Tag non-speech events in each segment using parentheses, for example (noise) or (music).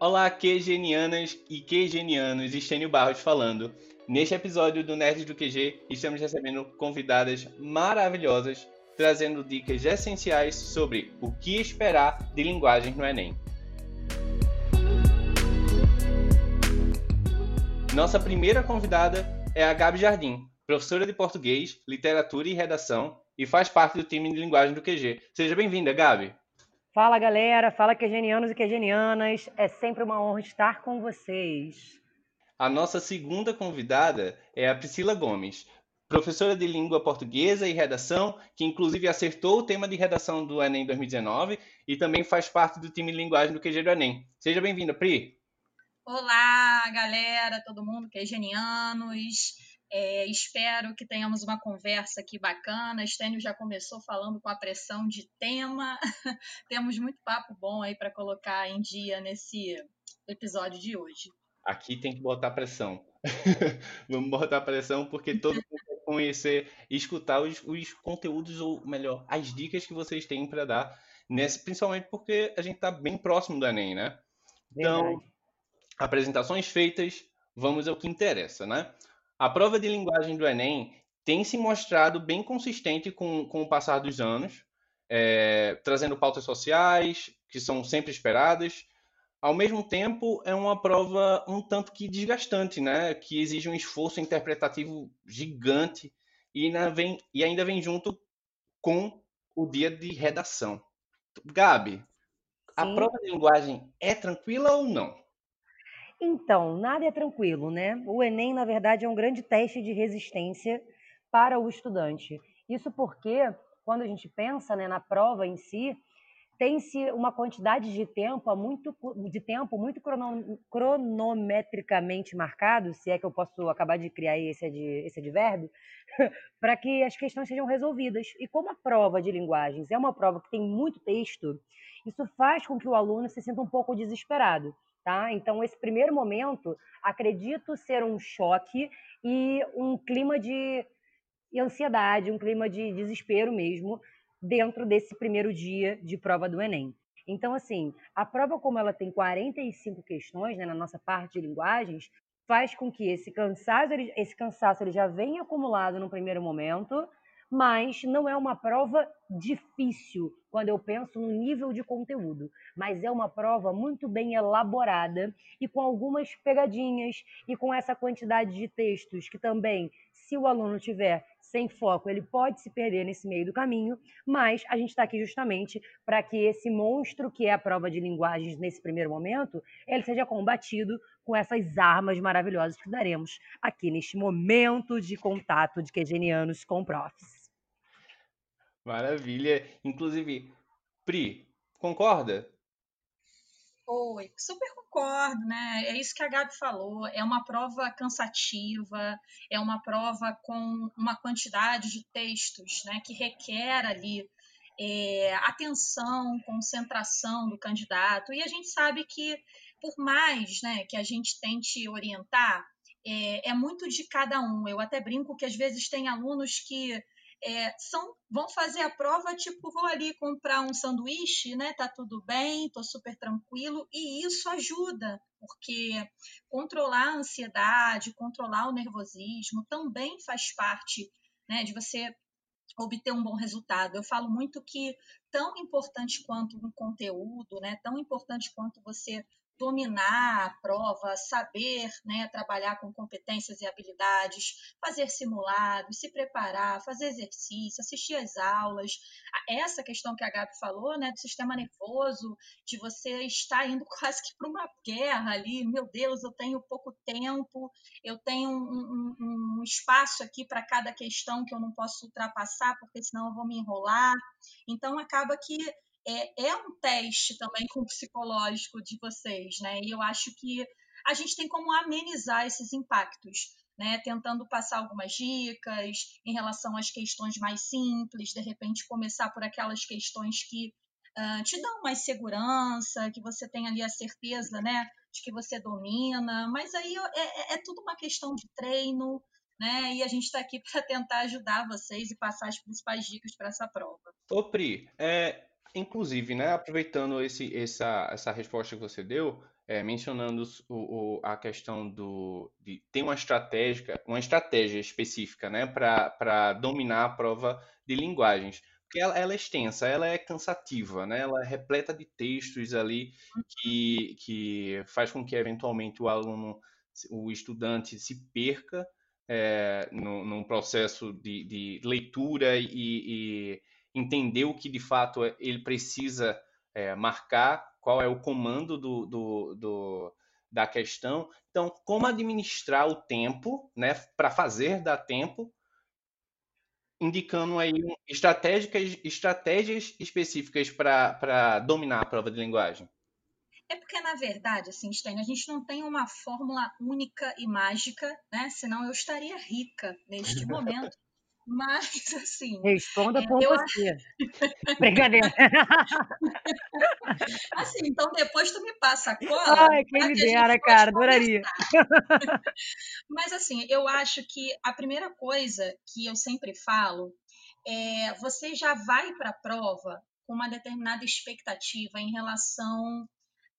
Olá, QGenianas e QGenianos, Estênio Barros falando. Neste episódio do Nerd do QG, estamos recebendo convidadas maravilhosas, trazendo dicas essenciais sobre o que esperar de linguagens no Enem. Nossa primeira convidada é a Gabi Jardim, professora de português, literatura e redação, e faz parte do time de linguagem do QG. Seja bem-vinda, Gabi. Fala galera, fala quegenianos e quegenianas, é sempre uma honra estar com vocês. A nossa segunda convidada é a Priscila Gomes, professora de língua portuguesa e redação, que inclusive acertou o tema de redação do Enem 2019 e também faz parte do time de linguagem do QG do Enem. Seja bem-vinda, Pri. Olá, galera, todo mundo, quegenianos. É, espero que tenhamos uma conversa aqui bacana. Estênio já começou falando com a pressão de tema. (laughs) Temos muito papo bom aí para colocar em dia nesse episódio de hoje. Aqui tem que botar pressão. (laughs) Vamos botar pressão porque todo mundo quer conhecer e escutar os, os, conteúdos, ou melhor, as dicas que vocês têm para dar, nesse, principalmente porque a gente está bem próximo do Enem, né? Então, Verdade. apresentações feitas, vamos ao que interessa, né? A prova de linguagem do Enem tem se mostrado bem consistente com, com o passar dos anos, é, trazendo pautas sociais, que são sempre esperadas. Ao mesmo tempo, é uma prova um tanto que desgastante, né? que exige um esforço interpretativo gigante e ainda vem, e ainda vem junto com o dia de redação. Gabi, a Sim. prova de linguagem é tranquila ou não? Então, nada é tranquilo, né? O Enem, na verdade, é um grande teste de resistência para o estudante. Isso porque, quando a gente pensa né, na prova em si, tem-se uma quantidade de tempo muito, de tempo muito cronometricamente marcado, se é que eu posso acabar de criar esse, esse advérbio, (laughs) para que as questões sejam resolvidas. E como a prova de linguagens é uma prova que tem muito texto, isso faz com que o aluno se sinta um pouco desesperado. Tá? Então, esse primeiro momento, acredito ser um choque e um clima de ansiedade, um clima de desespero mesmo, dentro desse primeiro dia de prova do Enem. Então, assim, a prova, como ela tem 45 questões né, na nossa parte de linguagens, faz com que esse cansaço, esse cansaço ele já venha acumulado no primeiro momento, mas não é uma prova difícil quando eu penso no nível de conteúdo, mas é uma prova muito bem elaborada e com algumas pegadinhas e com essa quantidade de textos que também, se o aluno tiver sem foco, ele pode se perder nesse meio do caminho, mas a gente está aqui justamente para que esse monstro que é a prova de linguagens nesse primeiro momento, ele seja combatido com essas armas maravilhosas que daremos aqui neste momento de contato de quegenianos com profs. Maravilha. Inclusive, Pri, concorda? Oi, super concordo, né? É isso que a Gabi falou. É uma prova cansativa, é uma prova com uma quantidade de textos, né, que requer ali é, atenção, concentração do candidato. E a gente sabe que, por mais né, que a gente tente orientar, é, é muito de cada um. Eu até brinco que às vezes tem alunos que é, são, vão fazer a prova, tipo, vou ali comprar um sanduíche, né? Tá tudo bem, tô super tranquilo, e isso ajuda, porque controlar a ansiedade, controlar o nervosismo também faz parte né, de você obter um bom resultado. Eu falo muito que tão importante quanto um conteúdo, né, tão importante quanto você dominar a prova, saber né, trabalhar com competências e habilidades, fazer simulados, se preparar, fazer exercício, assistir às aulas. Essa questão que a Gabi falou, né, do sistema nervoso, de você estar indo (laughs) quase que para uma guerra ali, meu Deus, eu tenho pouco tempo, eu tenho um, um, um espaço aqui para cada questão que eu não posso ultrapassar, porque senão eu vou me enrolar. Então, acaba que é, é um teste também com o psicológico de vocês, né? E eu acho que a gente tem como amenizar esses impactos, né? Tentando passar algumas dicas em relação às questões mais simples, de repente começar por aquelas questões que uh, te dão mais segurança, que você tem ali a certeza, né? De que você domina, mas aí é, é, é tudo uma questão de treino, né? E a gente está aqui (laughs) para tentar ajudar vocês e passar as principais dicas para essa prova. Ô Pri, é, Inclusive, né, aproveitando esse, essa, essa resposta que você deu, é, mencionando o, o, a questão do, de ter uma estratégia, uma estratégia específica né, para dominar a prova de linguagens. Porque ela, ela, é extensa, ela é cansativa, né, ela é repleta de textos ali que, que faz com que eventualmente o aluno, o estudante se perca é, no, num processo de, de leitura e, e entender o que de fato ele precisa é, marcar, qual é o comando do, do, do, da questão. Então, como administrar o tempo, né, para fazer dar tempo, indicando aí estratégicas, estratégias específicas para dominar a prova de linguagem. É porque, na verdade, assim, Stein, a gente não tem uma fórmula única e mágica, né? Senão eu estaria rica neste (laughs) momento. Mas, (laughs) assim. Responda por eu... você. (laughs) Brincadeira. (laughs) assim, então depois tu me passa a cola. Ai, quem me dera, cara, adoraria. Mas, assim, eu acho que a primeira coisa que eu sempre falo é você já vai para a prova com uma determinada expectativa em relação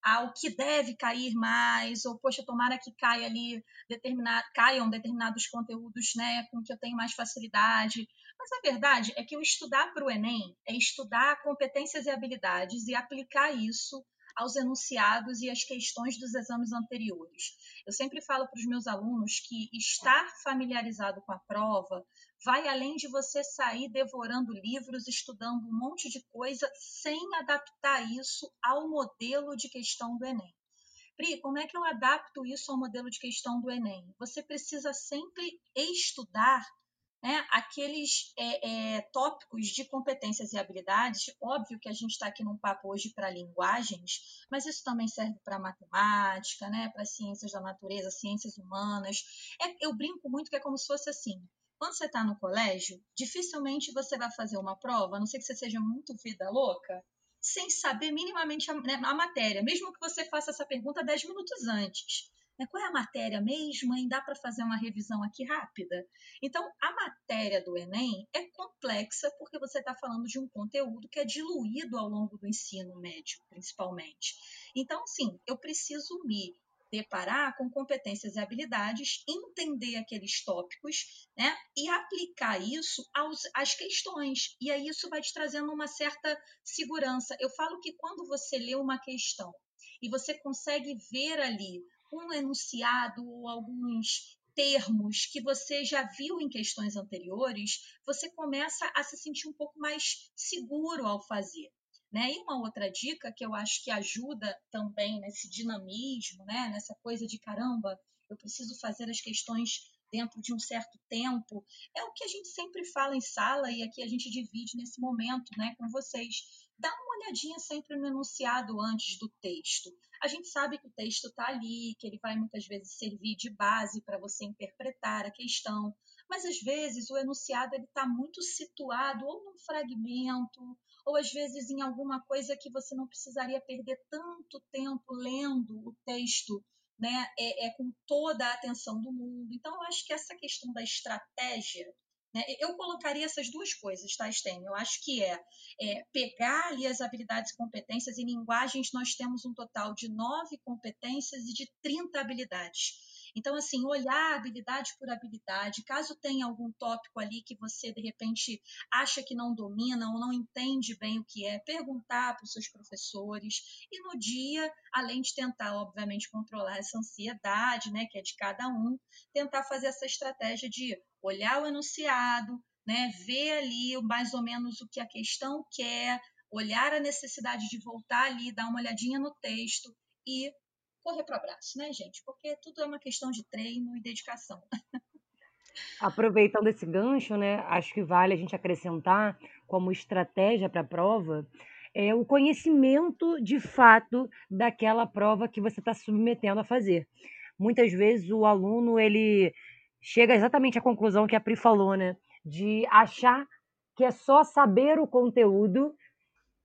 ao que deve cair mais, ou poxa, tomara que caia ali determinado, caiam determinados conteúdos né, com que eu tenho mais facilidade. Mas a verdade é que o estudar para o Enem é estudar competências e habilidades e aplicar isso aos enunciados e às questões dos exames anteriores. Eu sempre falo para os meus alunos que estar familiarizado com a prova vai além de você sair devorando livros, estudando um monte de coisa, sem adaptar isso ao modelo de questão do Enem. Pri, como é que eu adapto isso ao modelo de questão do Enem? Você precisa sempre estudar né, aqueles é, é, tópicos de competências e habilidades. Óbvio que a gente está aqui num papo hoje para linguagens, mas isso também serve para matemática, né, para ciências da natureza, ciências humanas. É, eu brinco muito que é como se fosse assim. Quando você está no colégio, dificilmente você vai fazer uma prova, a não ser que você seja muito vida louca, sem saber minimamente a, né, a matéria, mesmo que você faça essa pergunta 10 minutos antes. Né? Qual é a matéria mesmo? Hein? Dá para fazer uma revisão aqui rápida? Então, a matéria do Enem é complexa porque você está falando de um conteúdo que é diluído ao longo do ensino médio, principalmente. Então, sim, eu preciso me deparar com competências e habilidades, entender aqueles tópicos né, e aplicar isso aos, às questões. E aí isso vai te trazendo uma certa segurança. Eu falo que quando você lê uma questão e você consegue ver ali um enunciado ou alguns termos que você já viu em questões anteriores, você começa a se sentir um pouco mais seguro ao fazer. Né? E uma outra dica que eu acho que ajuda também nesse dinamismo, né? nessa coisa de caramba, eu preciso fazer as questões dentro de um certo tempo, é o que a gente sempre fala em sala e aqui a gente divide nesse momento né, com vocês. Dá uma olhadinha sempre no enunciado antes do texto. A gente sabe que o texto está ali, que ele vai muitas vezes servir de base para você interpretar a questão, mas às vezes o enunciado está muito situado ou num fragmento, ou às vezes em alguma coisa que você não precisaria perder tanto tempo lendo o texto né, é, é, com toda a atenção do mundo. Então, eu acho que essa questão da estratégia, né, eu colocaria essas duas coisas, tá, Stênio? Eu acho que é, é, pegar ali as habilidades e competências. Em linguagens, nós temos um total de nove competências e de 30 habilidades. Então, assim, olhar habilidade por habilidade, caso tenha algum tópico ali que você, de repente, acha que não domina ou não entende bem o que é, perguntar para os seus professores. E no dia, além de tentar, obviamente, controlar essa ansiedade, né, que é de cada um, tentar fazer essa estratégia de olhar o enunciado, né, ver ali mais ou menos o que a questão quer, olhar a necessidade de voltar ali, dar uma olhadinha no texto e correr para o abraço, né, gente? Porque tudo é uma questão de treino e dedicação. (laughs) Aproveitando esse gancho, né, acho que vale a gente acrescentar como estratégia para a prova é o conhecimento de fato daquela prova que você está submetendo a fazer. Muitas vezes o aluno ele chega exatamente à conclusão que a Pri falou, né, de achar que é só saber o conteúdo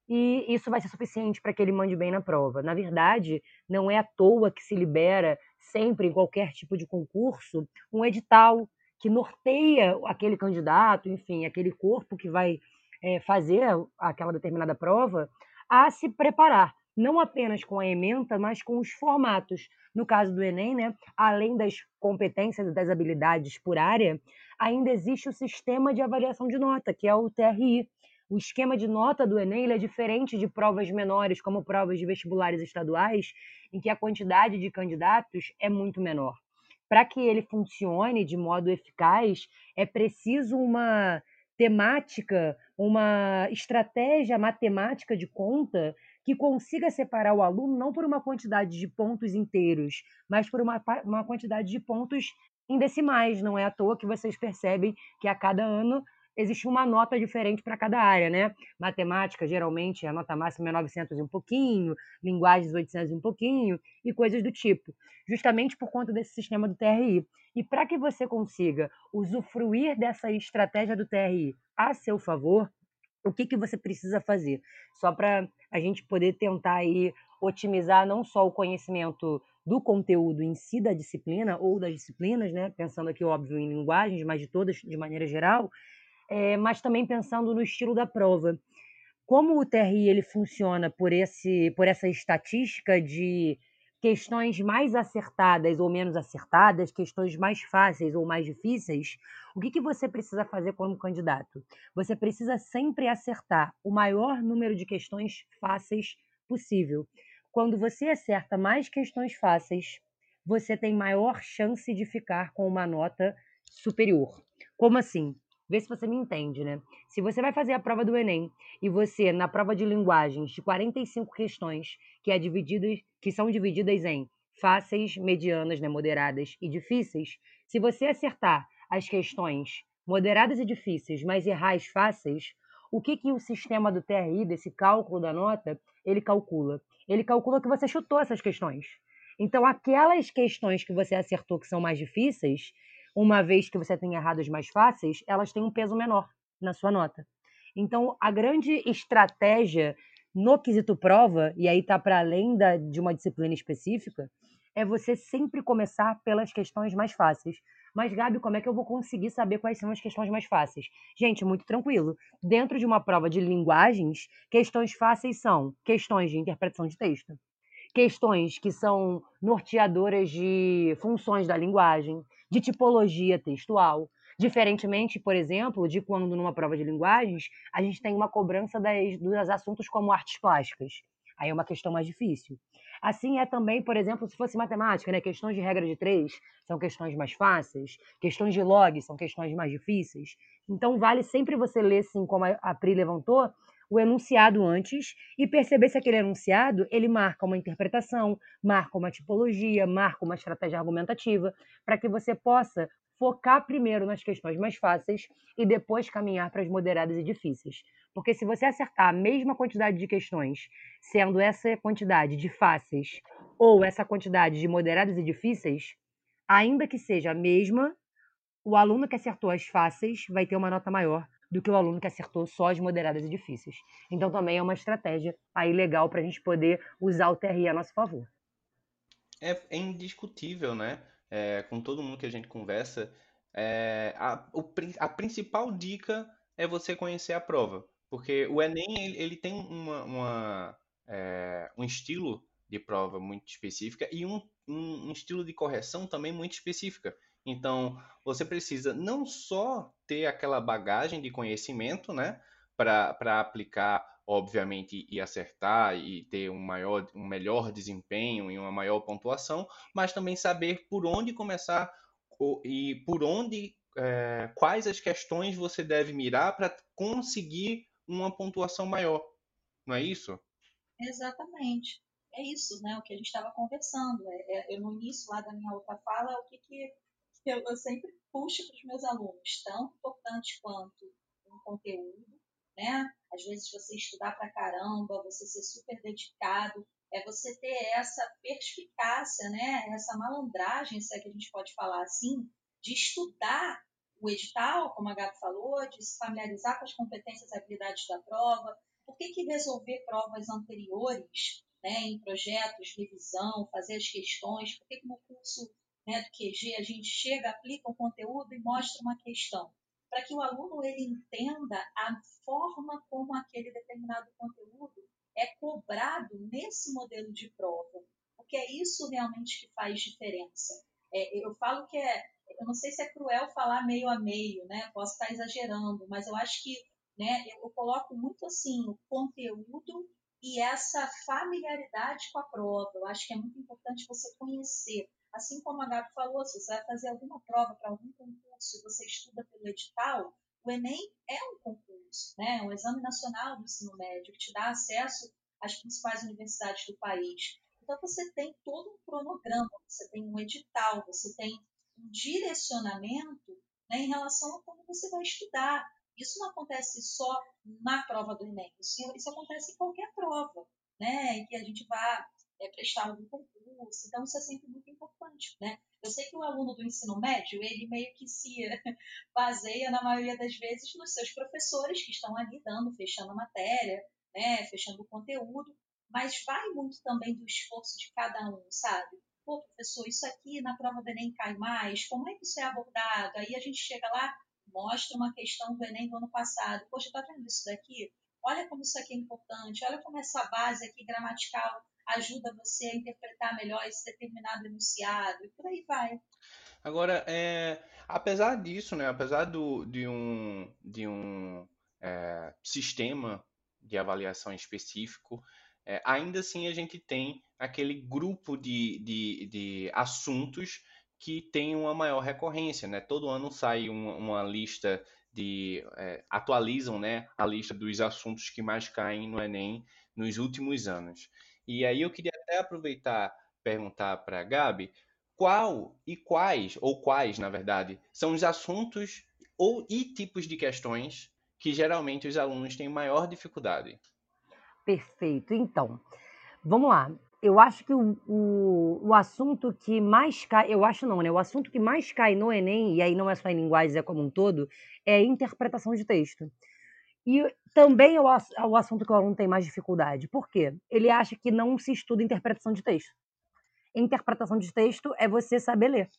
e isso vai ser suficiente para que ele mande bem na prova. Na verdade, não é à toa que se libera sempre em qualquer tipo de concurso um edital que norteia aquele candidato, enfim, aquele corpo que vai é, fazer aquela determinada prova, a se preparar, não apenas com a ementa, mas com os formatos. No caso do Enem, né, além das competências e das habilidades por área, ainda existe o sistema de avaliação de nota, que é o TRI. O esquema de nota do Enem é diferente de provas menores, como provas de vestibulares estaduais, em que a quantidade de candidatos é muito menor. Para que ele funcione de modo eficaz, é preciso uma temática, uma estratégia matemática de conta que consiga separar o aluno não por uma quantidade de pontos inteiros, mas por uma, uma quantidade de pontos em decimais. Não é à toa que vocês percebem que a cada ano existe uma nota diferente para cada área, né? Matemática, geralmente, a nota máxima é 900 e um pouquinho, linguagens 800 e um pouquinho, e coisas do tipo, justamente por conta desse sistema do TRI. E para que você consiga usufruir dessa estratégia do TRI a seu favor, o que, que você precisa fazer? Só para a gente poder tentar aí otimizar não só o conhecimento do conteúdo em si da disciplina ou das disciplinas, né? Pensando aqui, óbvio, em linguagens, mas de todas de maneira geral, é, mas também pensando no estilo da prova. Como o TRI ele funciona por, esse, por essa estatística de questões mais acertadas ou menos acertadas, questões mais fáceis ou mais difíceis, o que, que você precisa fazer como candidato? Você precisa sempre acertar o maior número de questões fáceis possível. Quando você acerta mais questões fáceis, você tem maior chance de ficar com uma nota superior. Como assim? Vê se você me entende, né? Se você vai fazer a prova do Enem e você, na prova de linguagens, de 45 questões, que, é divididas, que são divididas em fáceis, medianas, né, moderadas e difíceis, se você acertar as questões moderadas e difíceis, mas errar as fáceis, o que, que o sistema do TRI, desse cálculo da nota, ele calcula? Ele calcula que você chutou essas questões. Então, aquelas questões que você acertou que são mais difíceis, uma vez que você tem errado as mais fáceis, elas têm um peso menor na sua nota. Então, a grande estratégia no quesito prova, e aí está para além da, de uma disciplina específica, é você sempre começar pelas questões mais fáceis. Mas, Gabi, como é que eu vou conseguir saber quais são as questões mais fáceis? Gente, muito tranquilo. Dentro de uma prova de linguagens, questões fáceis são questões de interpretação de texto, questões que são norteadoras de funções da linguagem, de tipologia textual. Diferentemente, por exemplo, de quando numa prova de linguagens a gente tem uma cobrança das, dos assuntos como artes plásticas. Aí é uma questão mais difícil. Assim é também, por exemplo, se fosse matemática, né? Questões de regra de três são questões mais fáceis, questões de log são questões mais difíceis. Então vale sempre você ler, assim, como a Pri levantou, o enunciado antes e perceber se aquele enunciado ele marca uma interpretação, marca uma tipologia, marca uma estratégia argumentativa, para que você possa focar primeiro nas questões mais fáceis e depois caminhar para as moderadas e difíceis. Porque se você acertar a mesma quantidade de questões, sendo essa quantidade de fáceis ou essa quantidade de moderadas e difíceis, ainda que seja a mesma, o aluno que acertou as fáceis vai ter uma nota maior do que o aluno que acertou só as moderadas e difíceis. Então também é uma estratégia aí legal para a gente poder usar o TRI a nosso favor. É, é indiscutível, né? É, com todo mundo que a gente conversa, é, a, o, a principal dica é você conhecer a prova. Porque o Enem ele, ele tem uma, uma é, um estilo de prova muito específica e um, um, um estilo de correção também muito específica. Então, você precisa não só ter aquela bagagem de conhecimento, né, para aplicar, obviamente, e acertar e ter um, maior, um melhor desempenho e uma maior pontuação, mas também saber por onde começar e por onde, é, quais as questões você deve mirar para conseguir uma pontuação maior. Não é isso? Exatamente. É isso, né? O que a gente estava conversando. É, é, no início lá da minha outra fala, o que, que eu, eu sempre puxo para os meus alunos, tão importante quanto um conteúdo, né? Às vezes você estudar para caramba, você ser super dedicado, é você ter essa perspicácia, né? Essa malandragem, se é que a gente pode falar assim, de estudar o edital, como a Gabi falou, de se familiarizar com as competências e habilidades da prova. Por que, que resolver provas anteriores, né, em projetos, revisão, fazer as questões? Por que, que no curso né, do QG, a gente chega, aplica um conteúdo e mostra uma questão. para que o aluno ele entenda a forma como aquele determinado conteúdo é cobrado nesse modelo de prova, porque é isso realmente que faz diferença. É, eu falo que é, eu não sei se é cruel falar meio a meio, né? Posso estar exagerando, mas eu acho que, né? Eu, coloco muito assim o conteúdo e essa familiaridade com a prova. Eu acho que é muito importante você conhecer. Assim como a Gabi falou, se você vai fazer alguma prova para algum concurso e você estuda pelo edital, o Enem é um concurso, né? um exame nacional do ensino médio que te dá acesso às principais universidades do país. Então, você tem todo um cronograma, você tem um edital, você tem um direcionamento né, em relação a como você vai estudar. Isso não acontece só na prova do Enem, isso, isso acontece em qualquer prova, né, em que a gente vá é, prestar algum concurso. Então, isso é sempre muito importante. Né? Eu sei que o aluno do ensino médio, ele meio que se (laughs) baseia, na maioria das vezes, nos seus professores que estão ali dando, fechando a matéria, né, fechando o conteúdo, mas vai muito também do esforço de cada um, sabe? Pô, professor, isso aqui na prova do Enem cai mais, como é que isso é abordado? Aí a gente chega lá, mostra uma questão do Enem do ano passado. Poxa, tá vendo isso daqui? Olha como isso aqui é importante, olha como essa base aqui gramatical ajuda você a interpretar melhor esse determinado enunciado, e por aí vai. Agora, é, apesar disso, né, apesar do, de um, de um é, sistema de avaliação específico, é, ainda assim a gente tem aquele grupo de, de, de assuntos que tem uma maior recorrência, né? Todo ano sai uma, uma lista de é, atualizam, né, a lista dos assuntos que mais caem no Enem nos últimos anos. E aí eu queria até aproveitar perguntar para a Gabi qual e quais ou quais, na verdade, são os assuntos ou e tipos de questões que geralmente os alunos têm maior dificuldade. Perfeito. Então, vamos lá. Eu acho que o, o, o, assunto que mais cai, eu acho não, né? O assunto que mais cai no Enem, e aí não é só em linguagens, é como um todo, é interpretação de texto. E também é o, é o assunto que o aluno tem mais dificuldade. Por quê? Ele acha que não se estuda interpretação de texto. Interpretação de texto é você saber ler.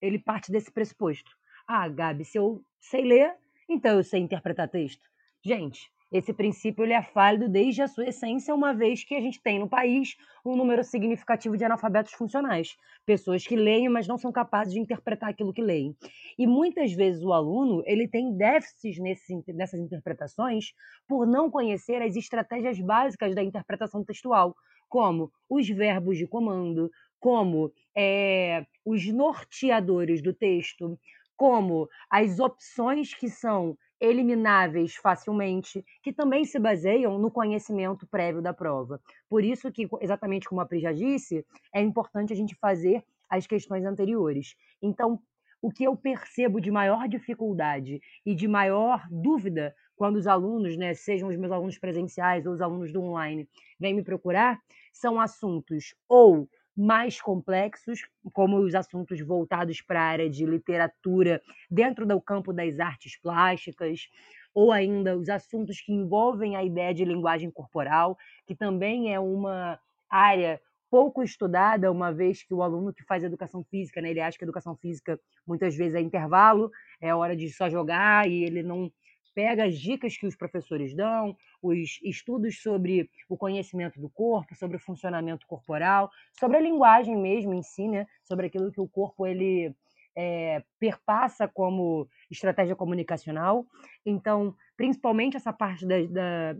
Ele parte desse pressuposto. Ah, Gabi, se eu sei ler, então eu sei interpretar texto. Gente, esse princípio ele é válido desde a sua essência, uma vez que a gente tem no país um número significativo de analfabetos funcionais, pessoas que leem, mas não são capazes de interpretar aquilo que leem. E muitas vezes o aluno ele tem déficits nesse, nessas interpretações por não conhecer as estratégias básicas da interpretação textual, como os verbos de comando, como é, os norteadores do texto, como as opções que são elimináveis facilmente, que também se baseiam no conhecimento prévio da prova. Por isso que, exatamente como a Pri já disse, é importante a gente fazer as questões anteriores. Então, o que eu percebo de maior dificuldade e de maior dúvida quando os alunos, né, sejam os meus alunos presenciais ou os alunos do online, vêm me procurar, são assuntos ou mais complexos, como os assuntos voltados para a área de literatura dentro do campo das artes plásticas, ou ainda os assuntos que envolvem a ideia de linguagem corporal, que também é uma área pouco estudada, uma vez que o aluno que faz educação física, né, ele acha que educação física muitas vezes é intervalo, é hora de só jogar e ele não pega as dicas que os professores dão, os estudos sobre o conhecimento do corpo, sobre o funcionamento corporal, sobre a linguagem mesmo em si, né? sobre aquilo que o corpo ele é, perpassa como estratégia comunicacional. Então, principalmente essa parte da, da,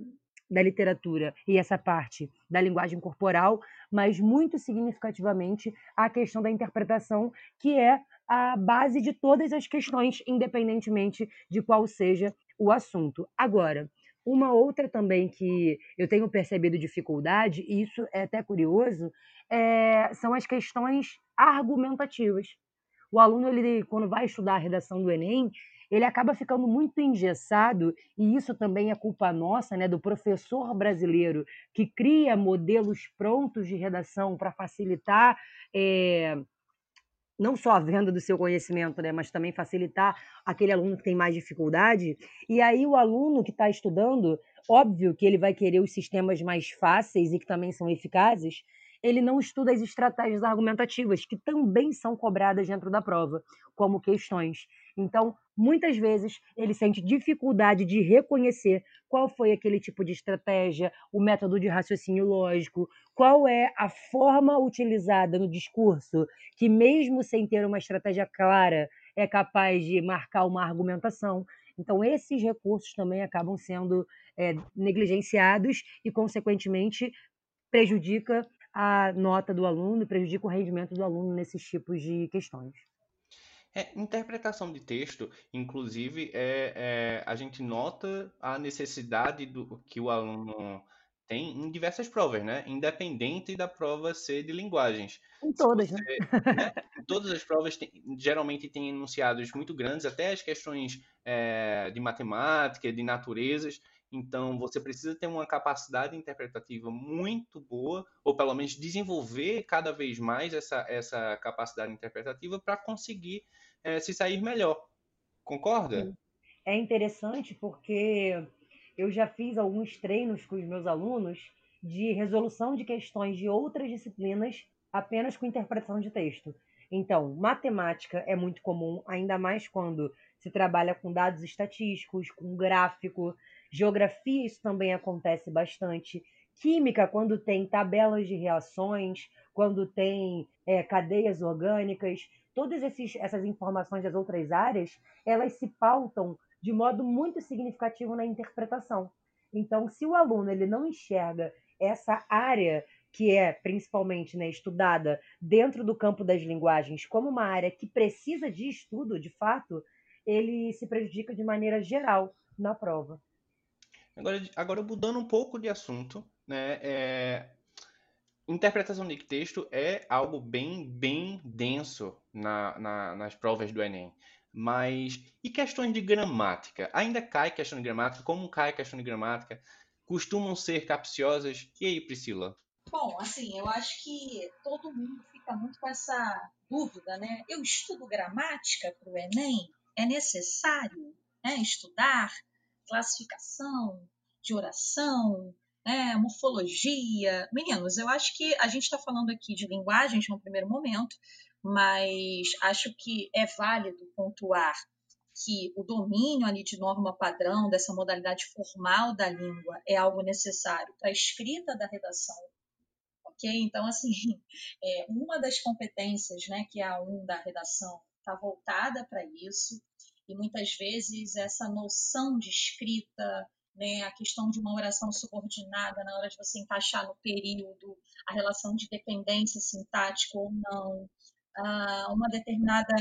da literatura e essa parte da linguagem corporal, mas muito significativamente a questão da interpretação, que é a base de todas as questões, independentemente de qual seja o assunto. Agora, uma outra também que eu tenho percebido dificuldade, e isso é até curioso, é, são as questões argumentativas. O aluno, ele, quando vai estudar a redação do Enem, ele acaba ficando muito engessado, e isso também é culpa nossa, né, do professor brasileiro, que cria modelos prontos de redação para facilitar é, não só a venda do seu conhecimento, né, mas também facilitar aquele aluno que tem mais dificuldade. E aí o aluno que está estudando, óbvio que ele vai querer os sistemas mais fáceis e que também são eficazes. ele não estuda as estratégias argumentativas, que também são cobradas dentro da prova, como questões. Então, muitas vezes, ele sente dificuldade de reconhecer qual foi aquele tipo de estratégia, o método de raciocínio lógico, qual é a forma utilizada no discurso, que, mesmo sem ter uma estratégia clara, é capaz de marcar uma argumentação. Então, esses recursos também acabam sendo é, negligenciados e, consequentemente, prejudica a nota do aluno, prejudica o rendimento do aluno nesses tipos de questões. É, interpretação de texto, inclusive, é, é, a gente nota a necessidade do que o aluno tem em diversas provas, né? Independente da prova ser de linguagens. Em todas, né? né? né? Todas as provas tem, geralmente têm enunciados muito grandes, até as questões é, de matemática, de naturezas. Então, você precisa ter uma capacidade interpretativa muito boa, ou pelo menos desenvolver cada vez mais essa, essa capacidade interpretativa para conseguir é, se sair melhor. Concorda? É interessante porque eu já fiz alguns treinos com os meus alunos de resolução de questões de outras disciplinas apenas com interpretação de texto. Então, matemática é muito comum, ainda mais quando se trabalha com dados estatísticos, com gráfico. Geografia, isso também acontece bastante. Química, quando tem tabelas de reações, quando tem é, cadeias orgânicas, todas esses, essas informações das outras áreas, elas se pautam de modo muito significativo na interpretação. Então, se o aluno ele não enxerga essa área que é principalmente né, estudada dentro do campo das linguagens como uma área que precisa de estudo, de fato, ele se prejudica de maneira geral na prova. Agora, agora mudando um pouco de assunto, né, é, interpretação de texto é algo bem, bem denso na, na, nas provas do Enem. Mas e questões de gramática? Ainda cai questão de gramática? Como cai questão de gramática? Costumam ser capciosas? E aí, Priscila? Bom, assim, eu acho que todo mundo fica muito com essa dúvida, né? Eu estudo gramática para o Enem? É necessário né, estudar classificação de oração, né, morfologia? Meninos, eu acho que a gente está falando aqui de linguagens no primeiro momento, mas acho que é válido pontuar que o domínio ali de norma padrão, dessa modalidade formal da língua, é algo necessário para a escrita da redação. Ok? Então, assim, (laughs) é, uma das competências né, que a um da redação está voltada para isso, e muitas vezes essa noção de escrita, né, a questão de uma oração subordinada na hora de você encaixar no período a relação de dependência sintática ou não, uh, uma determinada,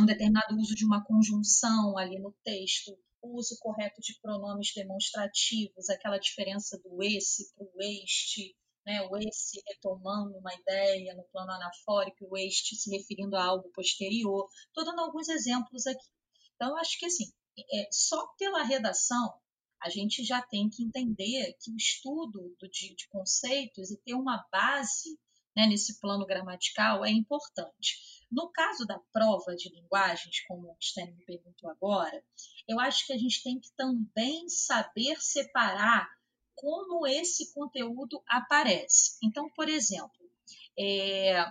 um determinado uso de uma conjunção ali no texto, o uso correto de pronomes demonstrativos, aquela diferença do esse para o este, né, o esse retomando uma ideia no plano anafórico, o este se referindo a algo posterior. Estou dando alguns exemplos aqui. Então, acho que assim, é, só pela redação a gente já tem que entender que o estudo do, de, de conceitos e ter uma base né, nesse plano gramatical é importante. No caso da prova de linguagens, como o Stênio me perguntou agora, eu acho que a gente tem que também saber separar como esse conteúdo aparece. Então, por exemplo, é,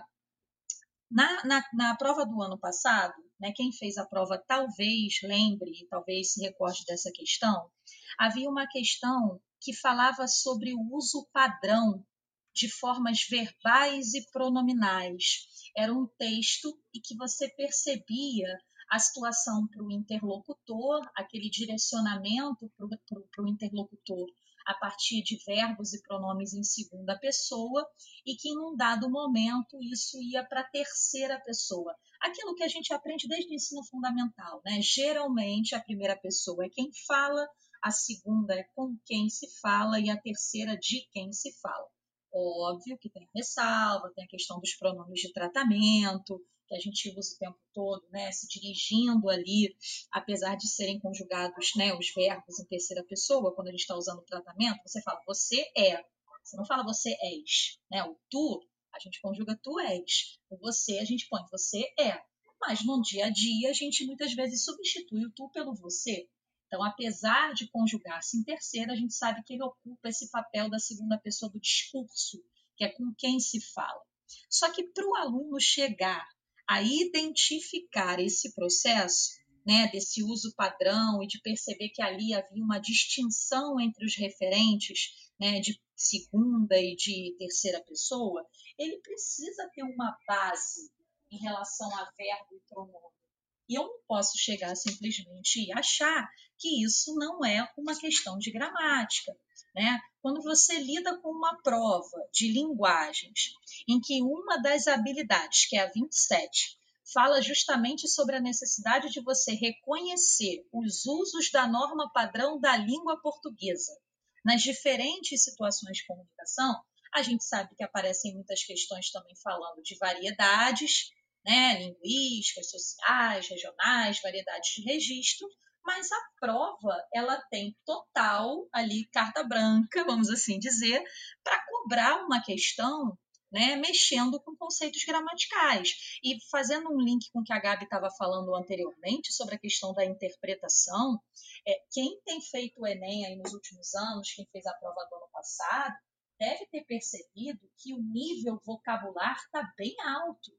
na, na, na, prova do ano passado, né, quem fez a prova talvez lembre, talvez se recorde dessa questão, havia uma questão que falava sobre o uso padrão de formas verbais e pronominais. Era um texto e que você percebia a situação para o interlocutor, aquele direcionamento para o interlocutor a partir de verbos e pronomes em segunda pessoa, e que em um dado momento isso ia para a terceira pessoa. Aquilo que a gente aprende desde o ensino fundamental, né? Geralmente a primeira pessoa é quem fala, a segunda é com quem se fala e a terceira de quem se fala. Óbvio que tem ressalva, tem a questão dos pronomes de tratamento, a gente usa o tempo todo, né, se dirigindo ali, apesar de serem conjugados né, os verbos em terceira pessoa, quando a gente está usando o tratamento, você fala você é, você não fala você és, né, o tu, a gente conjuga tu és, o você a gente põe você é, mas no dia a dia a gente muitas vezes substitui o tu pelo você, então, apesar de conjugar-se em terceira, a gente sabe que ele ocupa esse papel da segunda pessoa do discurso, que é com quem se fala. Só que para o aluno chegar a identificar esse processo, né, desse uso padrão e de perceber que ali havia uma distinção entre os referentes né, de segunda e de terceira pessoa, ele precisa ter uma base em relação a verbo e pronome. E eu não posso chegar simplesmente e achar que isso não é uma questão de gramática. Né? Quando você lida com uma prova de linguagens em que uma das habilidades, que é a 27, fala justamente sobre a necessidade de você reconhecer os usos da norma padrão da língua portuguesa. Nas diferentes situações de comunicação, a gente sabe que aparecem muitas questões também falando de variedades, né, linguísticas, sociais, regionais, variedades de registro, mas a prova ela tem total ali carta branca, vamos assim dizer, para cobrar uma questão né, mexendo com conceitos gramaticais. E fazendo um link com o que a Gabi estava falando anteriormente sobre a questão da interpretação, é, quem tem feito o Enem aí nos últimos anos, quem fez a prova do ano passado, deve ter percebido que o nível vocabular está bem alto.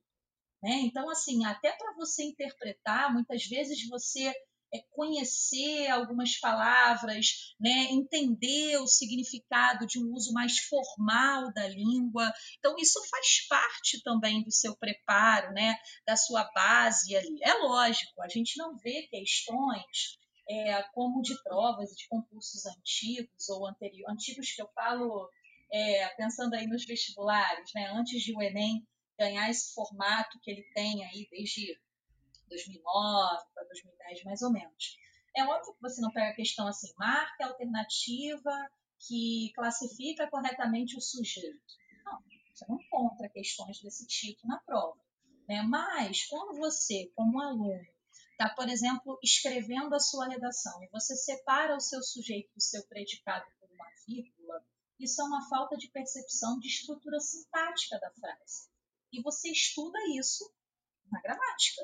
Né? Então, assim, até para você interpretar, muitas vezes você é conhecer algumas palavras, né, entender o significado de um uso mais formal da língua. Então, isso faz parte também do seu preparo, né, da sua base ali. É lógico, a gente não vê questões é, como de provas de concursos antigos ou anteriores, antigos que eu falo é, pensando aí nos vestibulares, né, antes de o Enem ganhar esse formato que ele tem aí desde 2009 para 2010, mais ou menos. É óbvio que você não pega a questão assim, marca alternativa que classifica corretamente o sujeito. Não, você não encontra questões desse tipo na prova. Né? Mas, quando você, como aluno, está, por exemplo, escrevendo a sua redação e você separa o seu sujeito do seu predicado por uma vírgula, isso é uma falta de percepção de estrutura sintática da frase. E você estuda isso na gramática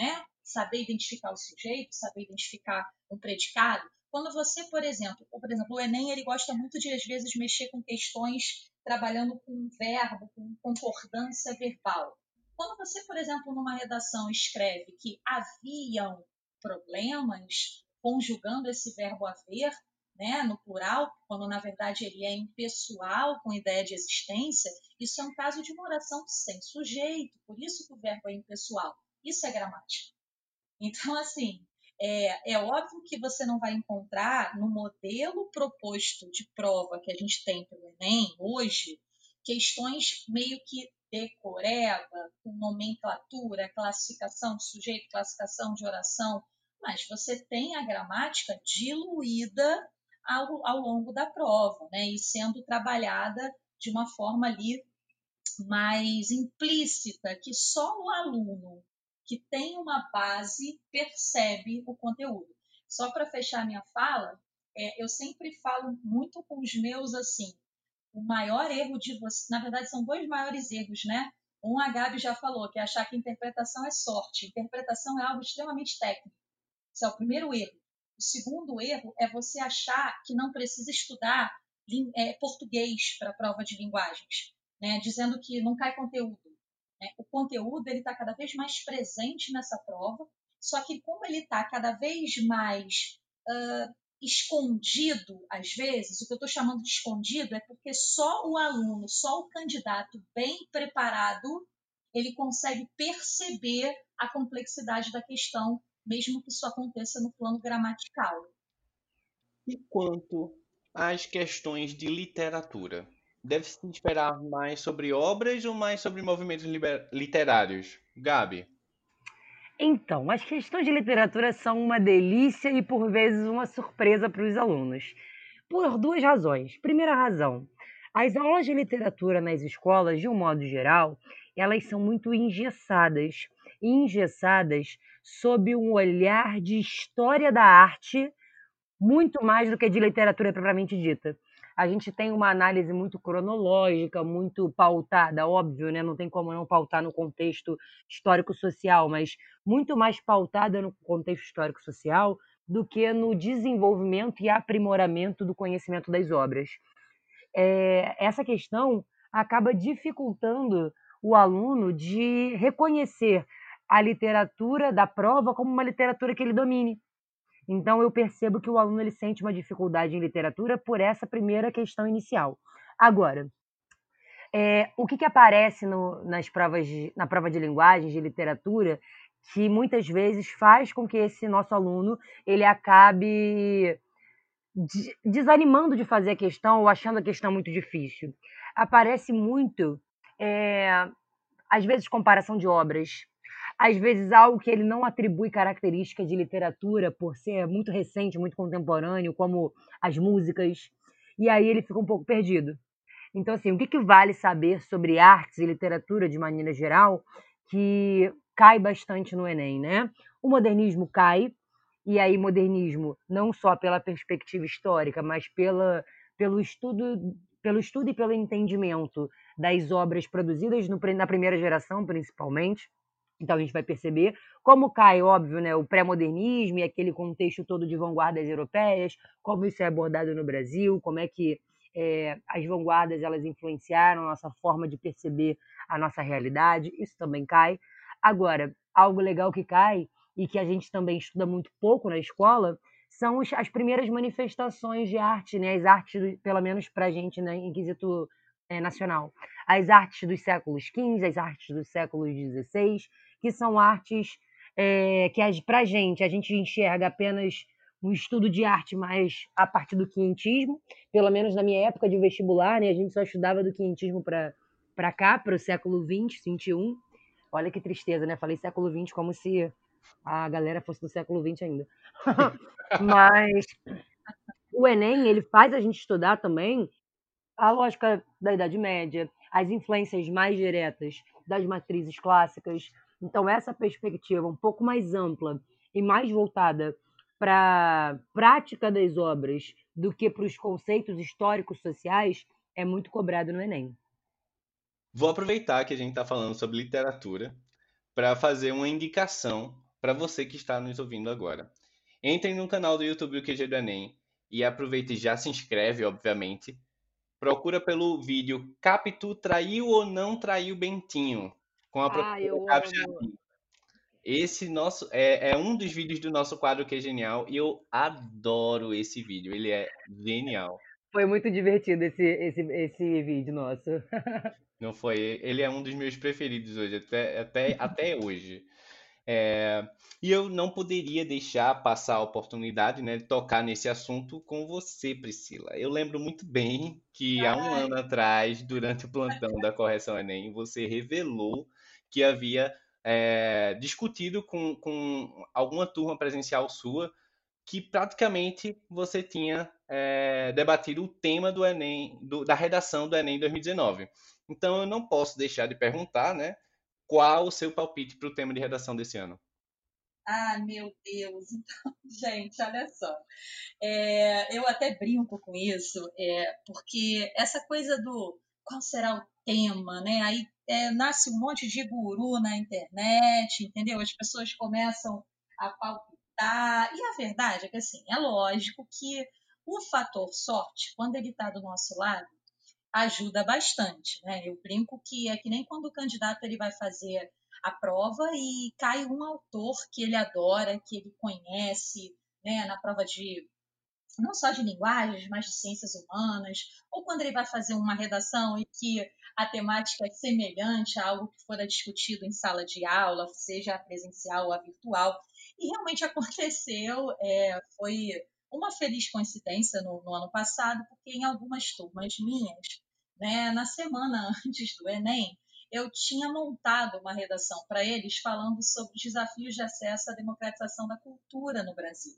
né? Saber identificar o sujeito, saber identificar um predicado. Quando você, por exemplo, ou, por exemplo, o Enem ele gosta muito de às vezes mexer com questões trabalhando com verbo, com concordância verbal. Quando você, por exemplo, numa redação escreve que haviam problemas conjugando esse verbo haver, né, no plural, quando na verdade ele é impessoal, com ideia de existência, isso é um caso de uma oração sem sujeito, por isso que o verbo é impessoal. Isso é gramática. (laughs) Então, assim, é, é óbvio que você não vai encontrar no modelo proposto de prova que a gente tem pelo Enem hoje questões meio que decoreba, com nomenclatura, classificação de sujeito, classificação de oração, mas você tem a gramática diluída ao, ao longo da prova, né? E sendo trabalhada de uma forma ali mais implícita, que só o aluno que tem uma base percebe o conteúdo. Só para fechar minha fala, é, eu sempre falo muito com os meus assim, o maior erro de você, na verdade são dois maiores erros, né? Um a Gabi já falou, que é achar que interpretação é sorte. Interpretação é algo extremamente técnico. Esse é o primeiro erro. O segundo erro é você achar que não precisa estudar é, português para a prova de linguagens, né? dizendo que não cai conteúdo. Né? O conteúdo ele está cada vez mais presente nessa prova, só que como ele está cada vez mais uh, escondido, às vezes, o que eu estou chamando de escondido é porque só o aluno, só o candidato bem preparado, ele consegue perceber a complexidade da questão, mesmo que isso aconteça no plano gramatical. E quanto às questões de literatura? Deve-se esperar mais sobre obras ou mais sobre movimentos literários? Gabi? Então, as questões de literatura são uma delícia e por vezes uma surpresa para os alunos. Por duas razões. Primeira razão, as aulas de literatura nas escolas, de um modo geral, elas são muito engessadas. Engessadas sob um olhar de história da arte, muito mais do que de literatura propriamente dita a gente tem uma análise muito cronológica, muito pautada, óbvio, né? não tem como não pautar no contexto histórico-social, mas muito mais pautada no contexto histórico-social do que no desenvolvimento e aprimoramento do conhecimento das obras. É, essa questão acaba dificultando o aluno de reconhecer a literatura da prova como uma literatura que ele domine. Então eu percebo que o aluno ele sente uma dificuldade em literatura por essa primeira questão inicial. Agora, é, o que, que aparece no, nas provas de, na prova de linguagens de literatura que muitas vezes faz com que esse nosso aluno ele acabe de, desanimando de fazer a questão ou achando a questão muito difícil. Aparece muito, é, às vezes, comparação de obras, às vezes algo que ele não atribui característica de literatura por ser muito recente, muito contemporâneo, como as músicas, e aí ele fica um pouco perdido. Então, assim, o que, que vale saber sobre artes e literatura de maneira geral que cai bastante no Enem, né? O modernismo cai, e aí modernismo não só pela perspectiva histórica, mas pela, pelo estudo pelo estudo e pelo entendimento das obras produzidas no, na primeira geração, principalmente. Então a gente vai perceber como cai, óbvio, né, o pré-modernismo e aquele contexto todo de vanguardas europeias, como isso é abordado no Brasil, como é que é, as vanguardas elas influenciaram a nossa forma de perceber a nossa realidade, isso também cai. Agora, algo legal que cai e que a gente também estuda muito pouco na escola são as primeiras manifestações de arte, né? as artes, pelo menos para a gente, né, em é, nacional. As artes dos séculos XV, as artes dos séculos XVI, que são artes é, que para a gente, a gente enxerga apenas um estudo de arte mais a partir do quinhentismo, pelo menos na minha época de vestibular, né, a gente só estudava do quinhentismo para cá, para o século XX, XXI. Olha que tristeza, né? Falei século XX como se a galera fosse do século XX ainda. (laughs) Mas o Enem, ele faz a gente estudar também a lógica da Idade Média, as influências mais diretas das matrizes clássicas. Então, essa perspectiva um pouco mais ampla e mais voltada para a prática das obras do que para os conceitos históricos sociais é muito cobrado no Enem. Vou aproveitar que a gente está falando sobre literatura para fazer uma indicação para você que está nos ouvindo agora. Entrem no canal do YouTube do QG do Enem e aproveite e já se inscreve, obviamente. Procura pelo vídeo Capitu traiu ou não traiu Bentinho? Com a ah, eu amo. Esse nosso é, é um dos vídeos do nosso quadro que é genial e eu adoro esse vídeo. Ele é genial. Foi muito divertido esse, esse, esse vídeo nosso. (laughs) Não foi? Ele é um dos meus preferidos hoje, até, até, até hoje. É, e eu não poderia deixar passar a oportunidade né, de tocar nesse assunto com você, Priscila. Eu lembro muito bem que há um ano atrás, durante o plantão da Correção Enem, você revelou que havia é, discutido com, com alguma turma presencial sua que praticamente você tinha é, debatido o tema do Enem, do, da redação do Enem 2019. Então eu não posso deixar de perguntar, né? Qual o seu palpite para o tema de redação desse ano? Ah, meu Deus! (laughs) Então, gente, olha só. É, eu até brinco com isso, é, porque essa coisa do qual será o tema, né? Aí é, nasce um monte de guru na internet, entendeu? As pessoas começam a palpitar. E a verdade é que, assim, é lógico que o fator sorte, quando ele está do nosso lado, ajuda bastante. Né? Eu brinco que é que nem quando o candidato ele vai fazer a prova e cai um autor que ele adora, que ele conhece, né? na prova de não só de linguagens, mas de ciências humanas, ou quando ele vai fazer uma redação e que a temática é semelhante a algo que fora discutido em sala de aula, seja presencial ou virtual. E realmente (laughs) aconteceu, é, foi uma feliz coincidência no, no, ano passado, porque em algumas turmas minhas, né, na semana (laughs) antes do Enem, eu tinha montado uma redação para eles falando sobre os desafios de acesso à democratização da cultura no Brasil.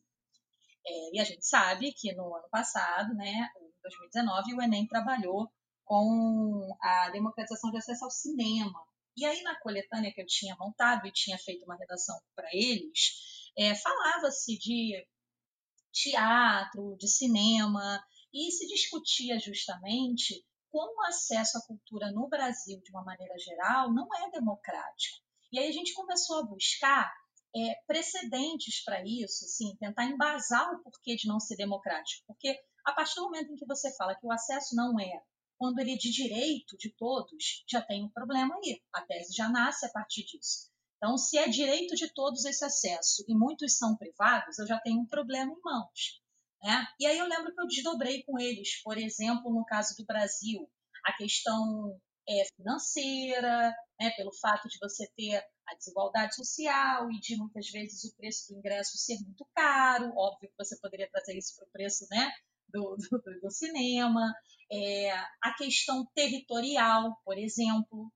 É, e a gente sabe que no ano passado, né, em 2019, o Enem trabalhou com a democratização de acesso ao cinema. E aí, na coletânea que eu tinha montado e tinha feito uma redação para eles, é, falava-se de teatro, de cinema, e se discutia justamente como o acesso à cultura no Brasil, de uma maneira geral, não é democrático. E aí a gente começou a buscar é, precedentes para isso, sim, tentar embasar o porquê de não ser democrático. Porque a partir do momento em que você fala que o acesso não é quando ele é de direito de todos, já tem um problema aí. A tese já nasce a partir disso. Então, se é direito de todos esse acesso e muitos são privados, eu já tenho um problema em mãos. Né? E aí eu lembro que eu desdobrei com eles, por exemplo, no caso do Brasil, a questão é, financeira, né, pelo fato de você ter a desigualdade social e de muitas vezes o preço do ingresso ser muito caro. Óbvio que você poderia trazer isso para o preço né, do, do, do cinema. É, a questão territorial, por exemplo,